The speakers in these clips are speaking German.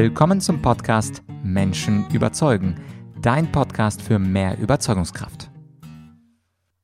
Willkommen zum Podcast Menschen überzeugen, dein Podcast für mehr Überzeugungskraft.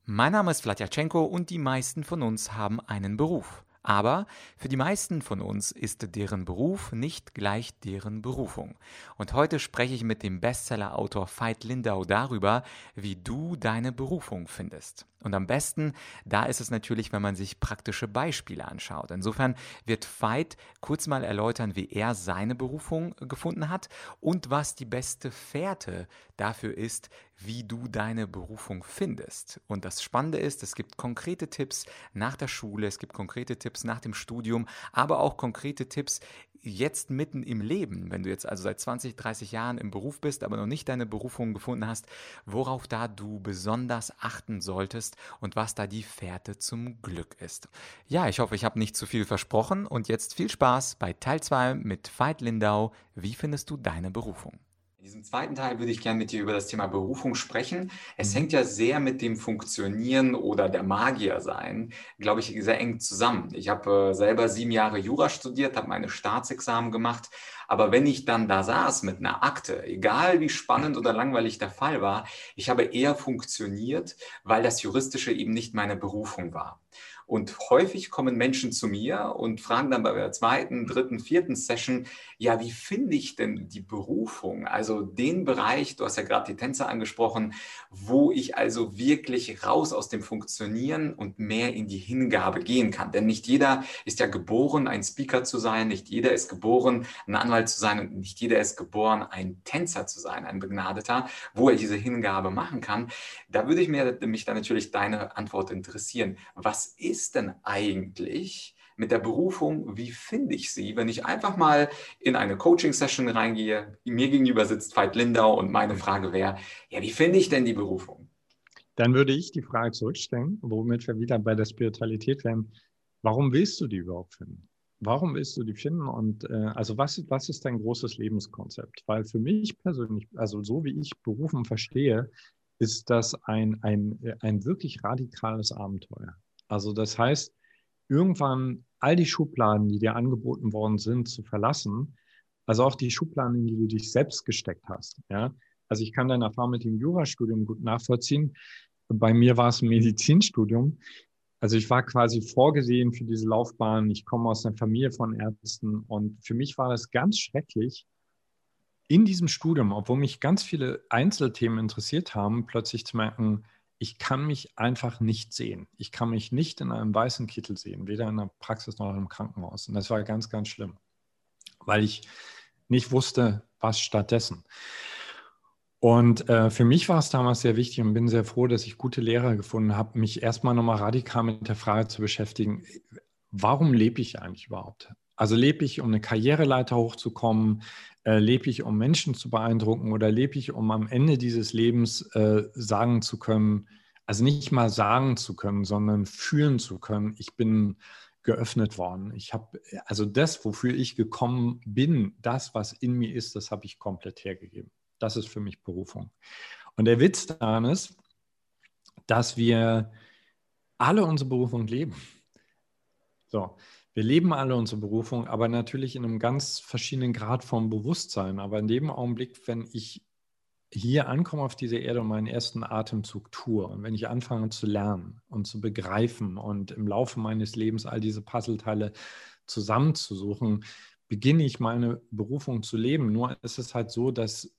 Mein Name ist Vladyachenko und die meisten von uns haben einen Beruf. Aber für die meisten von uns ist deren Beruf nicht gleich deren Berufung. Und heute spreche ich mit dem Bestseller-Autor Veit Lindau darüber, wie du deine Berufung findest. Und am besten, da ist es natürlich, wenn man sich praktische Beispiele anschaut. Insofern wird Veit kurz mal erläutern, wie er seine Berufung gefunden hat und was die beste Fährte dafür ist, wie du deine Berufung findest. Und das Spannende ist, es gibt konkrete Tipps nach der Schule, es gibt konkrete Tipps nach dem Studium, aber auch konkrete Tipps jetzt mitten im Leben, wenn du jetzt also seit 20, 30 Jahren im Beruf bist, aber noch nicht deine Berufung gefunden hast, worauf da du besonders achten solltest und was da die Fährte zum Glück ist. Ja, ich hoffe, ich habe nicht zu viel versprochen und jetzt viel Spaß bei Teil 2 mit Veit Lindau. Wie findest du deine Berufung? In diesem zweiten Teil würde ich gerne mit dir über das Thema Berufung sprechen. Es Mhm. hängt ja sehr mit dem Funktionieren oder der Magier sein, glaube ich, sehr eng zusammen. Ich habe äh, selber sieben Jahre Jura studiert, habe meine Staatsexamen gemacht. Aber wenn ich dann da saß mit einer Akte, egal wie spannend oder langweilig der Fall war, ich habe eher funktioniert, weil das Juristische eben nicht meine Berufung war. Und häufig kommen Menschen zu mir und fragen dann bei der zweiten, dritten, vierten Session, ja, wie finde ich denn die Berufung? Also den Bereich, du hast ja gerade die Tänzer angesprochen, wo ich also wirklich raus aus dem Funktionieren und mehr in die Hingabe gehen kann. Denn nicht jeder ist ja geboren, ein Speaker zu sein, nicht jeder ist geboren, ein Anwalt zu sein und nicht jeder ist geboren, ein Tänzer zu sein, ein Begnadeter, wo er diese Hingabe machen kann. Da würde ich mir, mich dann natürlich deine Antwort interessieren. Was denn eigentlich mit der Berufung, wie finde ich sie, wenn ich einfach mal in eine Coaching-Session reingehe, mir gegenüber sitzt Veit Lindau und meine Frage wäre, ja, wie finde ich denn die Berufung? Dann würde ich die Frage zurückstellen, womit wir wieder bei der Spiritualität wären. Warum willst du die überhaupt finden? Warum willst du die finden? Und äh, also was, was ist dein großes Lebenskonzept? Weil für mich persönlich, also so wie ich Berufen verstehe, ist das ein, ein, ein wirklich radikales Abenteuer. Also das heißt, irgendwann all die Schubladen, die dir angeboten worden sind, zu verlassen, also auch die Schubladen, in die du dich selbst gesteckt hast. Ja? Also ich kann deine Erfahrung mit dem Jurastudium gut nachvollziehen. Bei mir war es ein Medizinstudium. Also ich war quasi vorgesehen für diese Laufbahn. Ich komme aus einer Familie von Ärzten und für mich war das ganz schrecklich, in diesem Studium, obwohl mich ganz viele Einzelthemen interessiert haben, plötzlich zu merken, ich kann mich einfach nicht sehen. Ich kann mich nicht in einem weißen Kittel sehen, weder in der Praxis noch im Krankenhaus. Und das war ganz, ganz schlimm, weil ich nicht wusste, was stattdessen. Und äh, für mich war es damals sehr wichtig und bin sehr froh, dass ich gute Lehrer gefunden habe, mich erstmal nochmal radikal mit der Frage zu beschäftigen, warum lebe ich eigentlich überhaupt? Also lebe ich, um eine Karriereleiter hochzukommen? Äh, lebe ich, um Menschen zu beeindrucken? Oder lebe ich, um am Ende dieses Lebens äh, sagen zu können, also nicht mal sagen zu können, sondern fühlen zu können, ich bin geöffnet worden. Ich habe, also das, wofür ich gekommen bin, das, was in mir ist, das habe ich komplett hergegeben. Das ist für mich Berufung. Und der Witz daran ist, dass wir alle unsere Berufung leben. So, wir leben alle unsere Berufung, aber natürlich in einem ganz verschiedenen Grad vom Bewusstsein. Aber in dem Augenblick, wenn ich hier ankomme auf dieser Erde und meinen ersten Atemzug tue und wenn ich anfange zu lernen und zu begreifen und im Laufe meines Lebens all diese Puzzleteile zusammenzusuchen, beginne ich meine Berufung zu leben. Nur ist es halt so, dass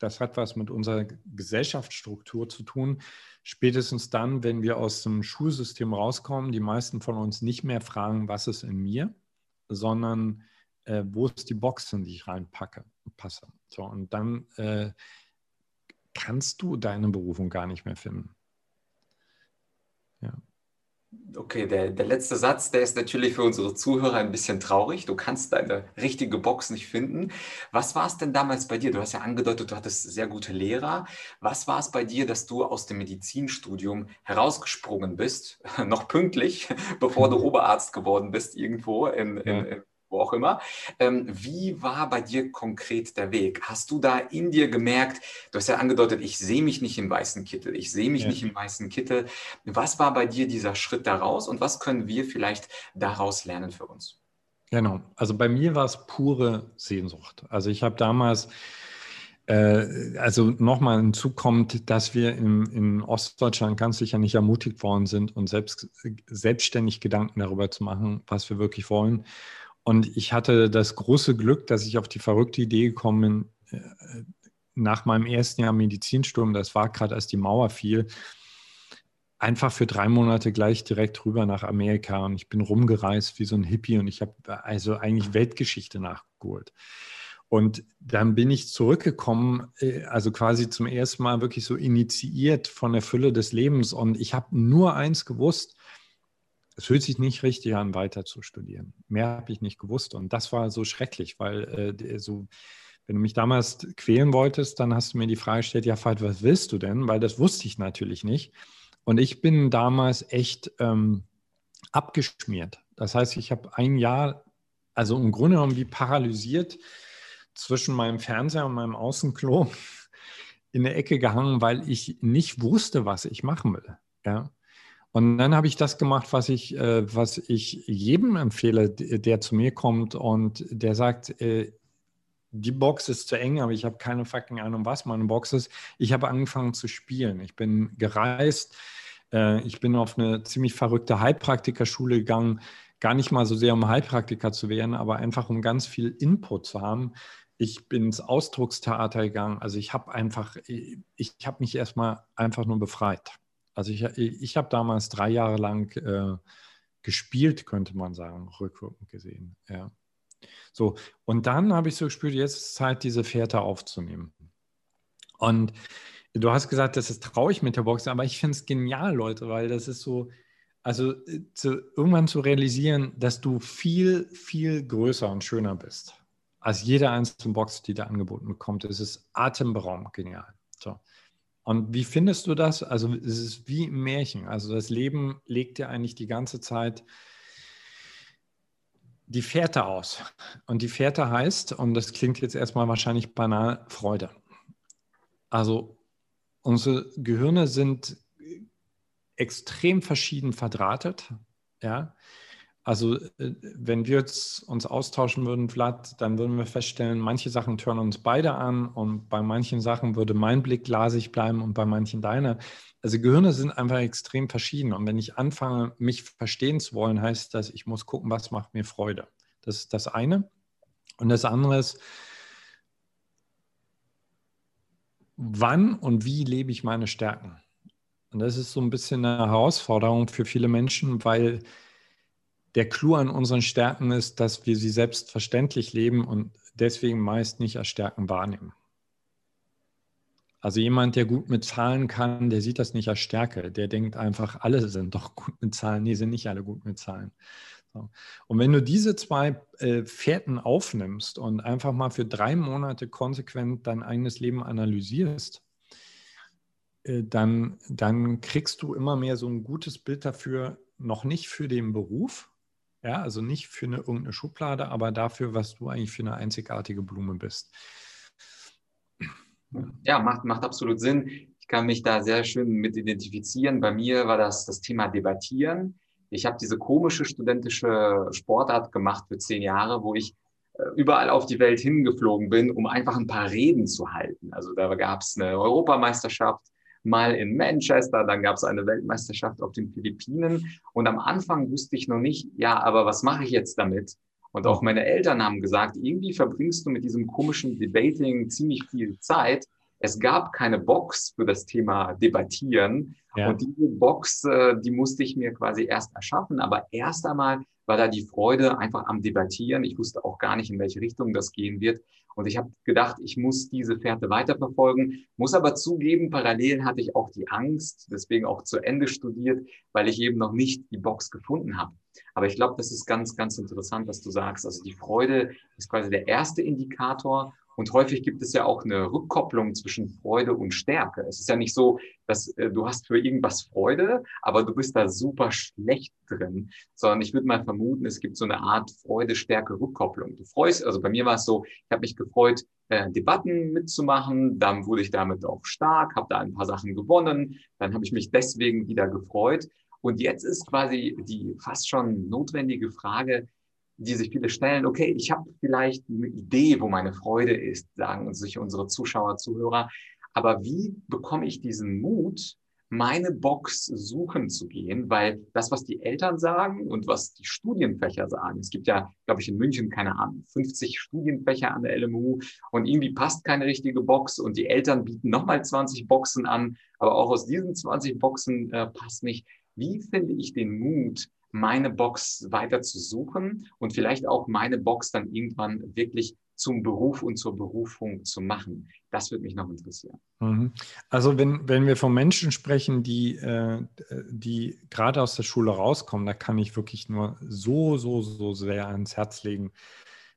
das hat was mit unserer Gesellschaftsstruktur zu tun. Spätestens dann, wenn wir aus dem Schulsystem rauskommen, die meisten von uns nicht mehr fragen, was ist in mir, sondern äh, wo ist die Box, in die ich reinpacke, passe. So, und dann äh, kannst du deine Berufung gar nicht mehr finden. Okay, der, der letzte Satz, der ist natürlich für unsere Zuhörer ein bisschen traurig. Du kannst deine richtige Box nicht finden. Was war es denn damals bei dir? Du hast ja angedeutet, du hattest sehr gute Lehrer. Was war es bei dir, dass du aus dem Medizinstudium herausgesprungen bist, noch pünktlich, bevor du Oberarzt geworden bist, irgendwo in, in, in wo auch immer. Ähm, wie war bei dir konkret der Weg? Hast du da in dir gemerkt, du hast ja angedeutet, ich sehe mich nicht im weißen Kittel, ich sehe mich ja. nicht im weißen Kittel. Was war bei dir dieser Schritt daraus und was können wir vielleicht daraus lernen für uns? Genau. Also bei mir war es pure Sehnsucht. Also ich habe damals, äh, also nochmal hinzukommt, dass wir im, in Ostdeutschland ganz sicher nicht ermutigt worden sind, uns selbst, selbstständig Gedanken darüber zu machen, was wir wirklich wollen. Und ich hatte das große Glück, dass ich auf die verrückte Idee gekommen bin, äh, nach meinem ersten Jahr Medizinstudium, das war gerade als die Mauer fiel, einfach für drei Monate gleich direkt rüber nach Amerika und ich bin rumgereist wie so ein Hippie und ich habe also eigentlich Weltgeschichte nachgeholt. Und dann bin ich zurückgekommen, äh, also quasi zum ersten Mal wirklich so initiiert von der Fülle des Lebens. Und ich habe nur eins gewusst, es fühlt sich nicht richtig an, weiter zu studieren. Mehr habe ich nicht gewusst. Und das war so schrecklich, weil äh, so, wenn du mich damals quälen wolltest, dann hast du mir die Frage gestellt, ja, Veit, was willst du denn? Weil das wusste ich natürlich nicht. Und ich bin damals echt ähm, abgeschmiert. Das heißt, ich habe ein Jahr, also im Grunde genommen wie paralysiert zwischen meinem Fernseher und meinem Außenklo in der Ecke gehangen, weil ich nicht wusste, was ich machen will. Ja. Und dann habe ich das gemacht, was ich, äh, was ich jedem empfehle, der zu mir kommt und der sagt, äh, die Box ist zu eng, aber ich habe keine fucking Ahnung, was meine Box ist. Ich habe angefangen zu spielen. Ich bin gereist. Äh, ich bin auf eine ziemlich verrückte Heilpraktikerschule gegangen. Gar nicht mal so sehr, um Heilpraktiker zu werden, aber einfach, um ganz viel Input zu haben. Ich bin ins Ausdruckstheater gegangen. Also ich habe einfach, ich habe mich erstmal einfach nur befreit. Also ich, ich habe damals drei Jahre lang äh, gespielt, könnte man sagen, rückwirkend gesehen. Ja. So, und dann habe ich so gespürt, jetzt ist Zeit, diese Fährte aufzunehmen. Und du hast gesagt, das ist traurig mit der Box, aber ich finde es genial, Leute, weil das ist so, also äh, zu, irgendwann zu realisieren, dass du viel, viel größer und schöner bist als jede einzelne Box, die da angeboten bekommt. Es ist atemberaubend genial. So. Und wie findest du das? Also es ist wie im Märchen. Also das Leben legt dir eigentlich die ganze Zeit die Fährte aus. Und die Fährte heißt, und das klingt jetzt erstmal wahrscheinlich banal, Freude. Also unsere Gehirne sind extrem verschieden verdrahtet. Ja. Also äh, wenn wir jetzt uns austauschen würden, Vlad, dann würden wir feststellen, manche Sachen tören uns beide an und bei manchen Sachen würde mein Blick glasig bleiben und bei manchen deiner. Also Gehirne sind einfach extrem verschieden. Und wenn ich anfange, mich verstehen zu wollen, heißt das, ich muss gucken, was macht mir Freude. Das ist das eine. Und das andere ist, wann und wie lebe ich meine Stärken? Und das ist so ein bisschen eine Herausforderung für viele Menschen, weil der Clou an unseren Stärken ist, dass wir sie selbstverständlich leben und deswegen meist nicht als Stärken wahrnehmen. Also jemand, der gut mit Zahlen kann, der sieht das nicht als Stärke. Der denkt einfach, alle sind doch gut mit Zahlen. Nee, sind nicht alle gut mit Zahlen. So. Und wenn du diese zwei äh, Fährten aufnimmst und einfach mal für drei Monate konsequent dein eigenes Leben analysierst, äh, dann, dann kriegst du immer mehr so ein gutes Bild dafür, noch nicht für den Beruf, ja, also nicht für eine irgendeine Schublade, aber dafür, was du eigentlich für eine einzigartige Blume bist. Ja, macht, macht absolut Sinn. Ich kann mich da sehr schön mit identifizieren. Bei mir war das das Thema Debattieren. Ich habe diese komische studentische Sportart gemacht für zehn Jahre, wo ich äh, überall auf die Welt hingeflogen bin, um einfach ein paar Reden zu halten. Also da gab es eine Europameisterschaft, mal in Manchester, dann gab es eine Weltmeisterschaft auf den Philippinen. Und am Anfang wusste ich noch nicht, ja, aber was mache ich jetzt damit? Und auch meine Eltern haben gesagt, irgendwie verbringst du mit diesem komischen Debating ziemlich viel Zeit. Es gab keine Box für das Thema Debattieren. Ja. Und diese Box, äh, die musste ich mir quasi erst erschaffen. Aber erst einmal war da die Freude einfach am Debattieren. Ich wusste auch gar nicht, in welche Richtung das gehen wird. Und ich habe gedacht, ich muss diese Fährte weiterverfolgen, muss aber zugeben, parallel hatte ich auch die Angst, deswegen auch zu Ende studiert, weil ich eben noch nicht die Box gefunden habe. Aber ich glaube, das ist ganz, ganz interessant, was du sagst. Also die Freude ist quasi der erste Indikator und häufig gibt es ja auch eine Rückkopplung zwischen Freude und Stärke. Es ist ja nicht so, dass äh, du hast für irgendwas Freude, aber du bist da super schlecht drin, sondern ich würde mal vermuten, es gibt so eine Art Freude-Stärke-Rückkopplung. Du freust, also bei mir war es so, ich habe mich gefreut, äh, Debatten mitzumachen, dann wurde ich damit auch stark, habe da ein paar Sachen gewonnen, dann habe ich mich deswegen wieder gefreut. Und jetzt ist quasi die fast schon notwendige Frage, die sich viele stellen, okay, ich habe vielleicht eine Idee, wo meine Freude ist, sagen sich unsere Zuschauer, Zuhörer. Aber wie bekomme ich diesen Mut, meine Box suchen zu gehen, weil das, was die Eltern sagen und was die Studienfächer sagen, es gibt ja, glaube ich, in München, keine Ahnung, 50 Studienfächer an der LMU und irgendwie passt keine richtige Box und die Eltern bieten nochmal 20 Boxen an, aber auch aus diesen 20 Boxen äh, passt nicht. Wie finde ich den Mut, meine Box weiter zu suchen und vielleicht auch meine Box dann irgendwann wirklich zum Beruf und zur Berufung zu machen. Das würde mich noch interessieren. Mhm. Also wenn, wenn wir von Menschen sprechen, die, äh, die gerade aus der Schule rauskommen, da kann ich wirklich nur so, so, so sehr ans Herz legen.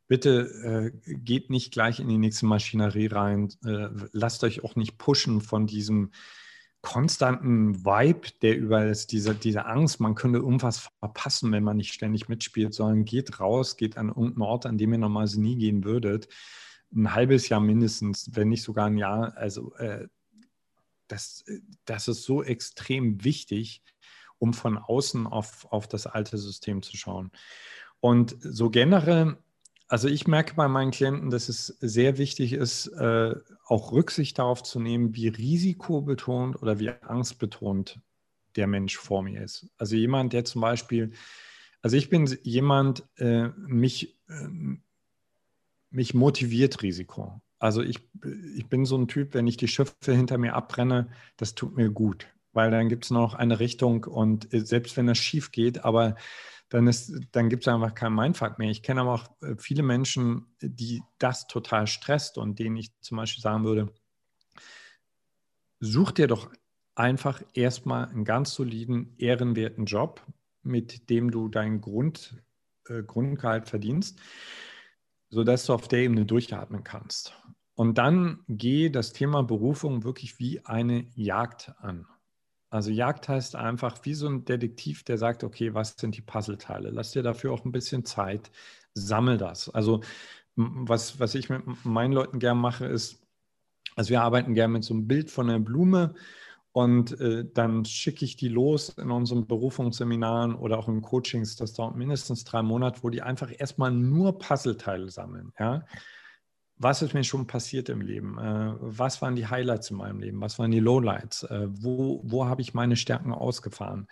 Bitte äh, geht nicht gleich in die nächste Maschinerie rein. Äh, lasst euch auch nicht pushen von diesem konstanten Vibe, der ist, diese, diese Angst, man könnte irgendwas verpassen, wenn man nicht ständig mitspielt, sondern geht raus, geht an irgendeinen Ort, an dem ihr normalerweise nie gehen würdet. Ein halbes Jahr mindestens, wenn nicht sogar ein Jahr. Also äh, das, das ist so extrem wichtig, um von außen auf, auf das alte System zu schauen. Und so generell also ich merke bei meinen Klienten, dass es sehr wichtig ist, äh, auch Rücksicht darauf zu nehmen, wie risikobetont oder wie angstbetont der Mensch vor mir ist. Also jemand, der zum Beispiel, also ich bin jemand, äh, mich, äh, mich motiviert Risiko. Also ich, ich bin so ein Typ, wenn ich die Schiffe hinter mir abbrenne, das tut mir gut, weil dann gibt es noch eine Richtung und selbst wenn das schief geht, aber dann, dann gibt es einfach keinen Mindfuck mehr. Ich kenne aber auch äh, viele Menschen, die das total stresst und denen ich zum Beispiel sagen würde, such dir doch einfach erstmal einen ganz soliden, ehrenwerten Job, mit dem du dein Grund, äh, Grundgehalt verdienst, sodass du auf der Ebene durchatmen kannst. Und dann geh das Thema Berufung wirklich wie eine Jagd an. Also Jagd heißt einfach wie so ein Detektiv, der sagt, okay, was sind die Puzzleteile? Lass dir dafür auch ein bisschen Zeit, sammel das. Also was, was ich mit meinen Leuten gern mache, ist, also wir arbeiten gern mit so einem Bild von einer Blume und äh, dann schicke ich die los in unseren Berufungsseminaren oder auch in Coachings. Das dauert mindestens drei Monate, wo die einfach erstmal nur Puzzleteile sammeln. Ja? Was ist mir schon passiert im Leben? Äh, was waren die Highlights in meinem Leben? Was waren die Lowlights? Äh, wo, wo habe ich meine Stärken ausgefahren?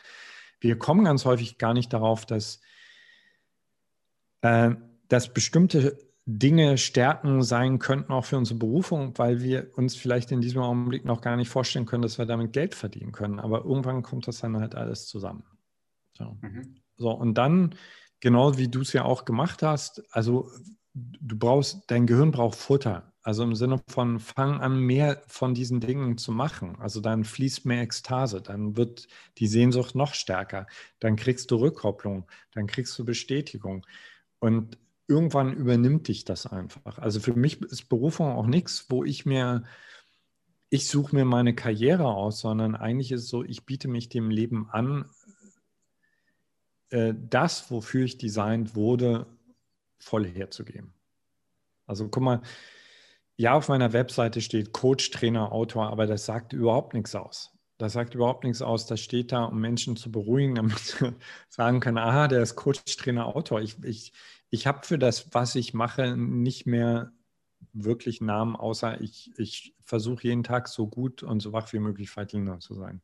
Wir kommen ganz häufig gar nicht darauf, dass, äh, dass bestimmte Dinge Stärken sein könnten, auch für unsere Berufung, weil wir uns vielleicht in diesem Augenblick noch gar nicht vorstellen können, dass wir damit Geld verdienen können. Aber irgendwann kommt das dann halt alles zusammen. So, mhm. so und dann, genau wie du es ja auch gemacht hast, also du brauchst, dein Gehirn braucht Futter. Also im Sinne von, fang an, mehr von diesen Dingen zu machen. Also dann fließt mehr Ekstase, dann wird die Sehnsucht noch stärker, dann kriegst du Rückkopplung, dann kriegst du Bestätigung. Und irgendwann übernimmt dich das einfach. Also für mich ist Berufung auch nichts, wo ich mir, ich suche mir meine Karriere aus, sondern eigentlich ist es so, ich biete mich dem Leben an, äh, das, wofür ich designt wurde, voll herzugeben. Also guck mal, ja, auf meiner Webseite steht Coach, Trainer, Autor, aber das sagt überhaupt nichts aus. Das sagt überhaupt nichts aus. Das steht da, um Menschen zu beruhigen, damit sie sagen können, aha, der ist Coach, Trainer, Autor. Ich, ich, ich habe für das, was ich mache, nicht mehr wirklich Namen, außer ich, ich versuche jeden Tag so gut und so wach wie möglich Feitlinger zu sein.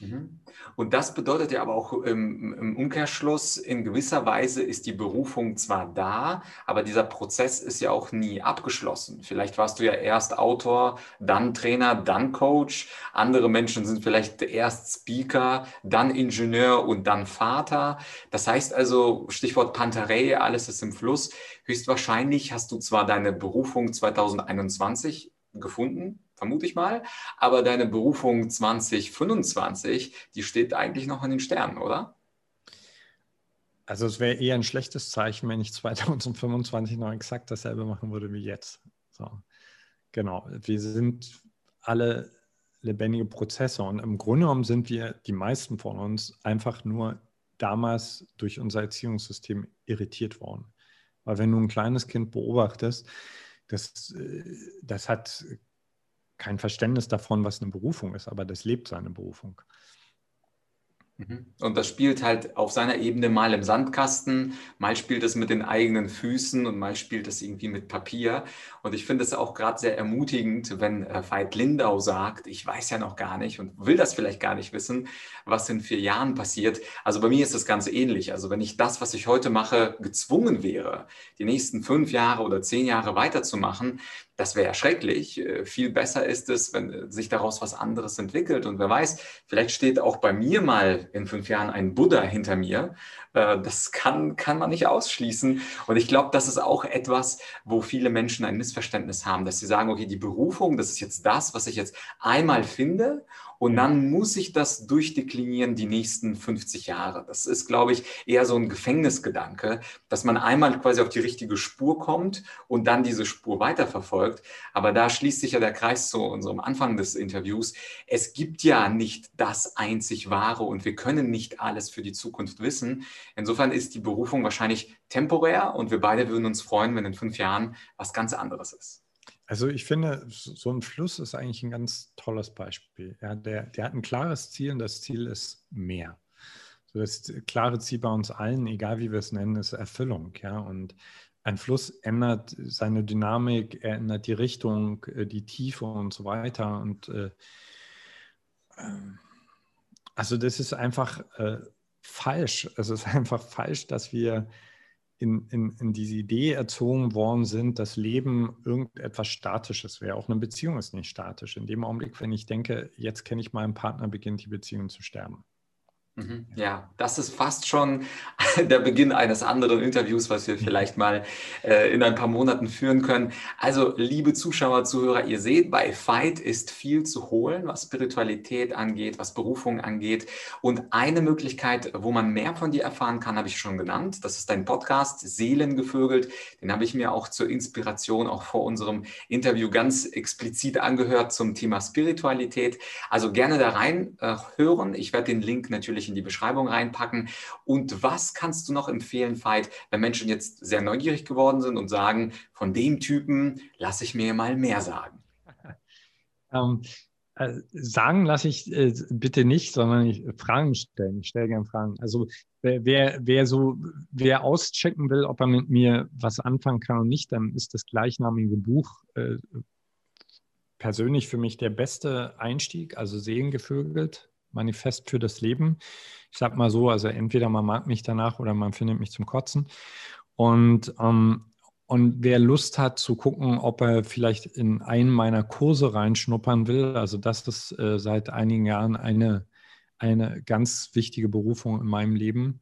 Mhm. Und das bedeutet ja aber auch im, im, Umkehrschluss, in gewisser Weise ist die Berufung zwar da, aber dieser Prozess ist ja auch nie abgeschlossen. Vielleicht warst du ja erst Autor, dann Trainer, dann Coach. Andere Menschen sind vielleicht erst Speaker, dann Ingenieur und dann Vater. Das heißt also, Stichwort Panterei, alles ist im Fluss. Höchstwahrscheinlich hast du zwar deine Berufung 2021 gefunden, vermute ich mal. Aber deine Berufung 2025, die steht eigentlich noch in den Sternen, oder? Also es wäre eher ein schlechtes Zeichen, wenn ich 2025 noch exakt dasselbe machen würde wie jetzt. So. Genau, wir sind alle lebendige Prozesse und im Grunde genommen sind wir, die meisten von uns, einfach nur damals durch unser Erziehungssystem irritiert worden. Weil wenn du ein kleines Kind beobachtest, das, äh, das hat kein Verständnis davon, was eine Berufung ist, aber das lebt seine Berufung. Mhm. Und das spielt halt auf seiner Ebene mal im Sandkasten, mal spielt es mit den eigenen Füßen und mal spielt es irgendwie mit Papier. Und ich finde es auch gerade sehr ermutigend, wenn äh, Veit Lindau sagt, ich weiß ja noch gar nicht und will das vielleicht gar nicht wissen, was in vier Jahren passiert. Also bei mir ist das ganz ähnlich. Also wenn ich das, was ich heute mache, gezwungen wäre, die nächsten fünf Jahre oder zehn Jahre weiterzumachen, das wäre schrecklich. Äh, viel besser ist es, wenn äh, sich daraus was anderes entwickelt. Und wer weiß, vielleicht steht auch bei mir mal in fünf Jahren ein Buddha hinter mir. Äh, das kann, kann man nicht ausschließen. Und ich glaube, das ist auch etwas, wo viele Menschen ein Missverständnis haben, dass sie sagen, okay, die Berufung, das ist jetzt das, was ich jetzt einmal finde und dann muss ich das durchdeklinieren die nächsten 50 Jahre. Das ist, glaube ich, eher so ein Gefängnisgedanke, dass man einmal quasi auf die richtige Spur kommt und dann diese Spur weiterverfolgt. Aber da schließt sich ja der Kreis zu unserem Anfang des Interviews. Es gibt ja nicht das einzig Wahre und wir können nicht alles für die Zukunft wissen. Insofern ist die Berufung wahrscheinlich temporär und wir beide würden uns freuen, wenn in fünf Jahren was ganz anderes ist. Also ich finde, so ein Fluss ist eigentlich ein ganz tolles Beispiel. Ja, der, der hat ein klares Ziel und das Ziel ist mehr. So das klare Ziel bei uns allen, egal wie wir es nennen, ist Erfüllung. Ja, und ein Fluss ändert seine Dynamik, er ändert die Richtung, äh, die Tiefe und so weiter. Und äh, ähm, also das ist einfach äh, falsch. Es ist einfach falsch, dass wir in, in, in diese Idee erzogen worden sind, dass Leben irgendetwas Statisches wäre. Auch eine Beziehung ist nicht statisch. In dem Augenblick, wenn ich denke, jetzt kenne ich meinen Partner, beginnt die Beziehung zu sterben. Mhm. Ja, das ist fast schon der Beginn eines anderen Interviews, was wir vielleicht mal äh, in ein paar Monaten führen können. Also, liebe Zuschauer, Zuhörer, ihr seht, bei Fight ist viel zu holen, was Spiritualität angeht, was Berufung angeht. Und eine Möglichkeit, wo man mehr von dir erfahren kann, habe ich schon genannt. Das ist dein Podcast Seelengevögelt. Den habe ich mir auch zur Inspiration auch vor unserem Interview ganz explizit angehört zum Thema Spiritualität. Also gerne da rein äh, hören. Ich werde den Link natürlich in die Beschreibung reinpacken. Und was kannst du noch empfehlen, Veit, wenn Menschen jetzt sehr neugierig geworden sind und sagen, von dem Typen lasse ich mir mal mehr sagen? Ähm, äh, sagen lasse ich äh, bitte nicht, sondern ich, Fragen stellen. Ich stelle gerne Fragen. Also wer, wer, wer so, wer auschecken will, ob er mit mir was anfangen kann und nicht, dann ist das gleichnamige Buch äh, persönlich für mich der beste Einstieg, also Seelengevögelt Manifest für das Leben. Ich sag mal so, also entweder man mag mich danach oder man findet mich zum Kotzen. Und, ähm, und wer Lust hat zu gucken, ob er vielleicht in einen meiner Kurse reinschnuppern will, also das ist äh, seit einigen Jahren eine, eine ganz wichtige Berufung in meinem Leben,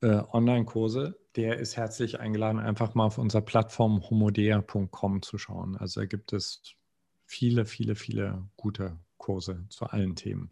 äh, Online-Kurse, der ist herzlich eingeladen, einfach mal auf unserer Plattform homodea.com zu schauen. Also da gibt es viele, viele, viele gute Kurse zu allen Themen.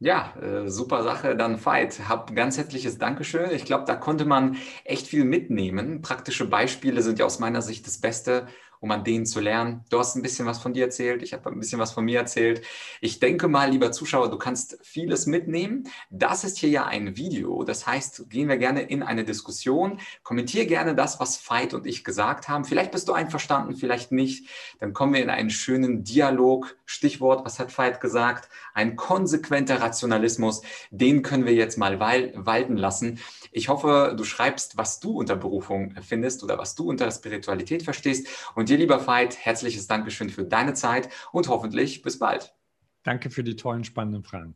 Ja, äh, super Sache. Dann Veit, hab ganz herzliches Dankeschön. Ich glaube, da konnte man echt viel mitnehmen. Praktische Beispiele sind ja aus meiner Sicht das Beste, um an denen zu lernen. Du hast ein bisschen was von dir erzählt, ich habe ein bisschen was von mir erzählt. Ich denke mal, lieber Zuschauer, du kannst vieles mitnehmen. Das ist hier ja ein Video, das heißt, gehen wir gerne in eine Diskussion. Kommentier gerne das, was Veit und ich gesagt haben. Vielleicht bist du einverstanden, vielleicht nicht. Dann kommen wir in einen schönen Dialog. Stichwort, was hat Veit gesagt? Ein konsequenter Rationalismus. Den können wir jetzt mal walten lassen. Ich hoffe, du schreibst, was du unter Berufung findest oder was du unter Spiritualität verstehst. Und dir, lieber Veit, herzliches Dankeschön für deine Zeit und hoffentlich bis bald. Danke für die tollen, spannenden Fragen.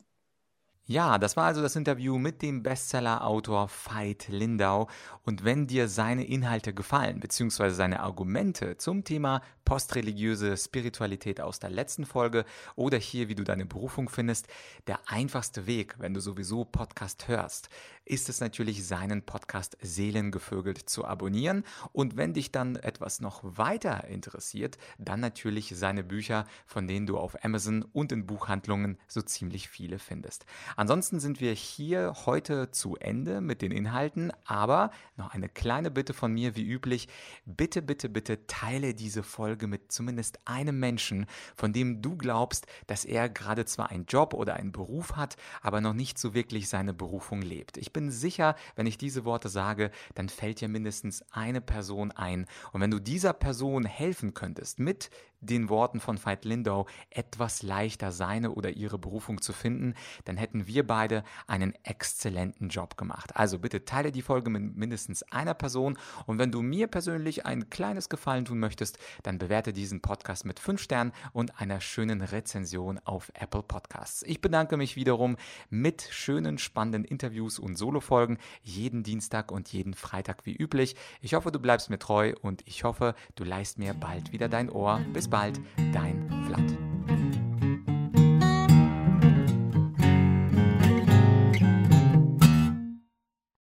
Ja, das war also das Interview mit dem Bestseller-Autor Veit Lindau. Und wenn dir seine Inhalte gefallen, beziehungsweise seine Argumente zum Thema postreligiöse Spiritualität aus der letzten Folge oder hier, wie du deine Berufung findest, der einfachste Weg, wenn du sowieso Podcast hörst, ist es natürlich, seinen Podcast Seelengevögelt zu abonnieren. Und wenn dich dann etwas noch weiter interessiert, dann natürlich seine Bücher, von denen du auf Amazon und in Buchhandlungen so ziemlich viele findest. Ansonsten sind wir hier heute zu Ende mit den Inhalten, aber noch eine kleine Bitte von mir, wie üblich. Bitte, bitte, bitte teile diese Folge mit zumindest einem Menschen, von dem du glaubst, dass er gerade zwar einen Job oder einen Beruf hat, aber noch nicht so wirklich seine Berufung lebt. Ich bin sicher, wenn ich diese Worte sage, dann fällt dir mindestens eine Person ein. Und wenn du dieser Person helfen könntest, mit den Worten von Veit Lindau etwas leichter seine oder ihre Berufung zu finden, dann hätten wir beide einen exzellenten Job gemacht. Also bitte teile die Folge mit mindestens einer Person und wenn du mir persönlich ein kleines Gefallen tun möchtest, dann bewerte diesen Podcast mit 5 Sternen und einer schönen Rezension auf Apple Podcasts. Ich bedanke mich wiederum mit schönen, spannenden Interviews und Solofolgen jeden Dienstag und jeden Freitag wie üblich. Ich hoffe, du bleibst mir treu und ich hoffe, du leist mir bald wieder dein Ohr. Bis bald, dein Vlad.